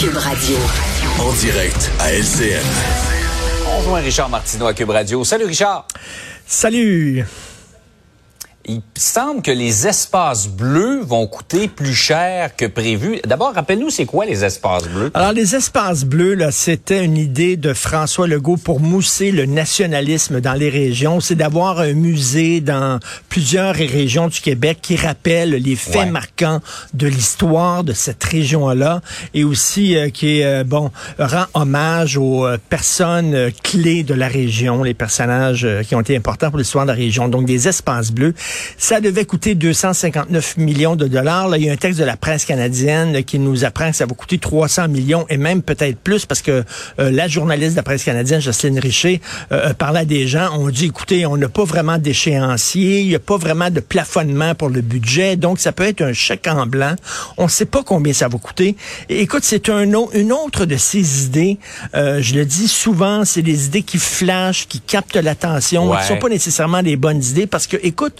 Cube Radio. En direct à LCN. On rejoint Richard Martineau à Cube Radio. Salut Richard. Salut. Il semble que les espaces bleus vont coûter plus cher que prévu. D'abord, rappelle-nous, c'est quoi les espaces bleus? Alors, les espaces bleus, là, c'était une idée de François Legault pour mousser le nationalisme dans les régions. C'est d'avoir un musée dans plusieurs régions du Québec qui rappelle les faits Ouais. marquants de l'histoire de cette région-là et aussi euh, qui, euh, bon, rend hommage aux euh, personnes euh, clés de la région, les personnages qui ont été importants pour l'histoire de la région. Donc, des espaces bleus. Ça devait coûter 259 millions de dollars. Là, il y a un texte de la presse canadienne qui nous apprend que ça va coûter 300 millions et même peut-être plus parce que euh, la journaliste de la presse canadienne, Jocelyne Richer, euh, euh, parlait à des gens. On dit, écoutez, on n'a pas vraiment d'échéancier, il n'y a pas vraiment de plafonnement pour le budget, donc ça peut être un chèque en blanc. On ne sait pas combien ça va coûter. Et écoute, c'est un, une autre de ces idées. euh, je le dis souvent, c'est des idées qui flashent, qui captent l'attention, Ouais. qui sont pas nécessairement des bonnes idées parce que, écoute,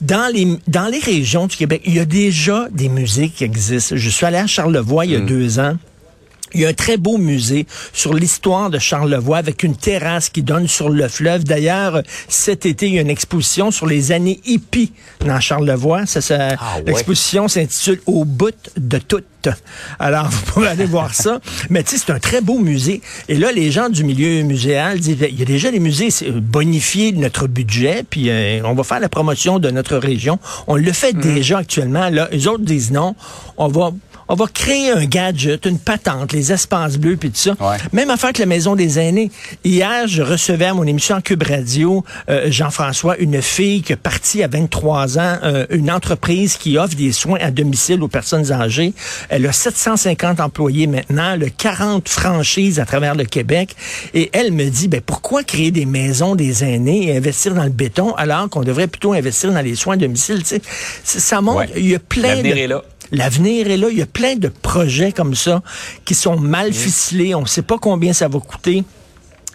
dans les, dans les régions du Québec, il y a déjà des musées qui existent. Je suis allé à Charlevoix il y a deux ans. Il y a un très beau musée sur l'histoire de Charlevoix avec une terrasse qui donne sur le fleuve. D'ailleurs, cet été, il y a une exposition sur les années hippies dans Charlevoix. Ça, ça, Ah ouais. L'exposition s'intitule Au bout de toutes. Alors, vous pouvez aller voir ça. Mais tu sais, c'est un très beau musée. Et là, les gens du milieu muséal disent, il y a déjà des musées, bonifier notre budget, puis euh, on va faire la promotion de notre région. On le fait Mhm. déjà actuellement. Là, les autres disent non. On va on va créer un gadget, une patente, les espaces bleus, puis tout ça. Ouais. Même affaire que la Maison des aînés. Hier, je recevais à mon émission en Cube Radio, euh, Jean-François, une fille qui est partie à 23 ans, euh, une entreprise qui offre des soins à domicile aux personnes âgées. Elle a 750 employés maintenant, elle a 40 franchises à travers le Québec. Et elle me dit, ben, pourquoi créer des maisons des aînés et investir dans le béton alors qu'on devrait plutôt investir dans les soins à domicile? Tu sais, c- ça montre, Ouais. il y a plein de... est là. L'avenir est là. Il y a plein de projets comme ça qui sont mal ficelés. On ne sait pas combien ça va coûter.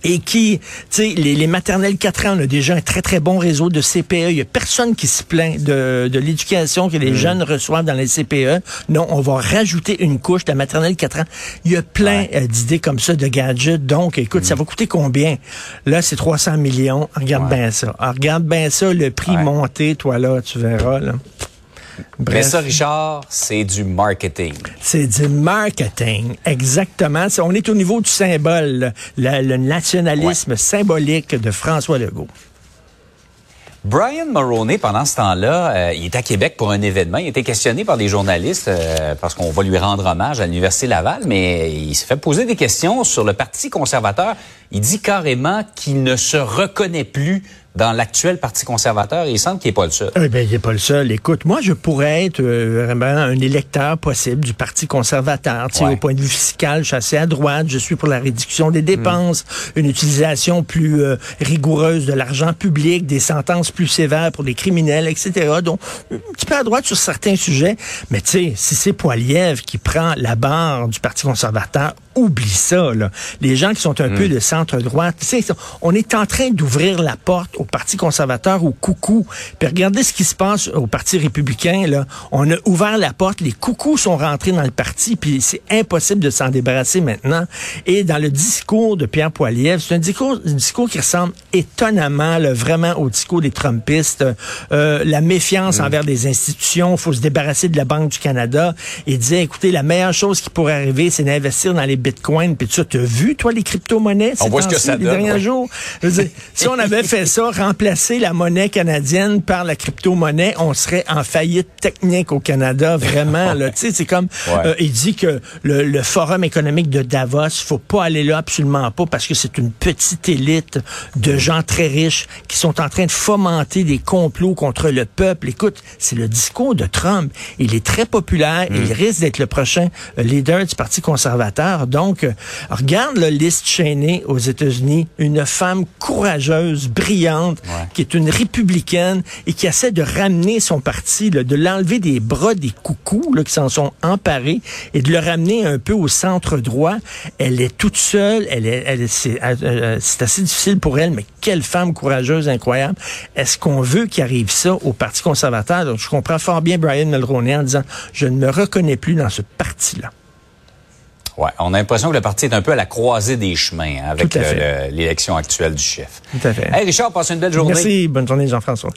Et qui, tu sais, les, les maternelles 4 ans, on a déjà un très, très bon réseau de CPE. Il y a personne qui se plaint de, de l'éducation que les jeunes reçoivent dans les CPE. Non, on va rajouter une couche de la maternelle 4 ans. Il y a plein euh, d'idées comme ça, de gadgets. Donc, écoute, ça va coûter combien? Là, c'est 300 millions. Regarde Ouais. bien ça. Ah, regarde bien ça, le prix Ouais. monté, toi, là, tu verras, là. Mais Bref. ça, Richard, c'est du marketing. C'est du marketing, exactement. On est au niveau du symbole, le, le nationalisme symbolique de François Legault. Brian Mulroney, pendant ce temps-là, euh, il est à Québec pour un événement. Il a été questionné par des journalistes euh, parce qu'on va lui rendre hommage à l'Université Laval, mais il s'est fait poser des questions sur le Parti conservateur. Il dit carrément qu'il ne se reconnaît plus dans l'actuel Parti conservateur et il semble qu'il n'est pas le seul. Eh ben, il n'est pas le seul. Écoute, moi, je pourrais être euh, vraiment un électeur possible du Parti conservateur. Tu sais, Ouais. Au point de vue fiscal, je suis assez à droite. Je suis pour la réduction des dépenses, une utilisation plus euh, rigoureuse de l'argent public, des sentences plus sévères pour les criminels, etc. Donc, un petit peu à droite sur certains sujets. Mais tu sais, si c'est Poiliev qui prend la barre du Parti conservateur, oublie ça. Là. Les gens qui sont un peu de centre-droite, tu sais, on est en train d'ouvrir la porte au Parti conservateur, au coucou. Puis regardez ce qui se passe au Parti républicain. Là. On a ouvert la porte, les coucous sont rentrés dans le parti, puis c'est impossible de s'en débarrasser maintenant. Et dans le discours de Pierre Poilievre, c'est un discours, un discours qui ressemble étonnamment là, vraiment au discours des Trumpistes. Euh, la méfiance envers des institutions, faut se débarrasser de la Banque du Canada. Et disait, écoutez, la meilleure chose qui pourrait arriver, c'est d'investir dans les bitcoins. Puis tu as vu, toi, les crypto-monnaies? On ces voit ce que ça les donne, derniers ouais. jours? Je veux dire, si on avait fait ça, remplacer la monnaie canadienne par la crypto-monnaie, on serait en faillite technique au Canada, vraiment. là. Tu sais, c'est comme, Ouais. euh, il dit que le, le forum économique de Davos, faut pas aller là absolument pas parce que c'est une petite élite de gens très riches qui sont en train de fomenter des complots contre le peuple. Écoute, c'est le discours de Trump. Il est très populaire. Il risque d'être le prochain euh, leader du Parti conservateur. Donc, regarde le liste Cheney aux États-Unis, une femme courageuse, brillante, Ouais. qui est une républicaine et qui essaie de ramener son parti, là, de l'enlever des bras des coucous là, qui s'en sont emparés et de le ramener un peu au centre droit. Elle est toute seule, elle est, elle est- c'est, euh, c'est assez difficile pour elle, mais quelle femme courageuse, incroyable. Est-ce qu'on veut qu'il arrive ça au Parti conservateur? Donc, je comprends fort bien Brian Mulroney en disant, je ne me reconnais plus dans ce parti-là. Ouais, on a l'impression que le parti est un peu à la croisée des chemins hein, avec l'élection actuelle du chef. Tout à fait. Hey Richard, passe une belle journée. Merci. Bonne journée, Jean-François.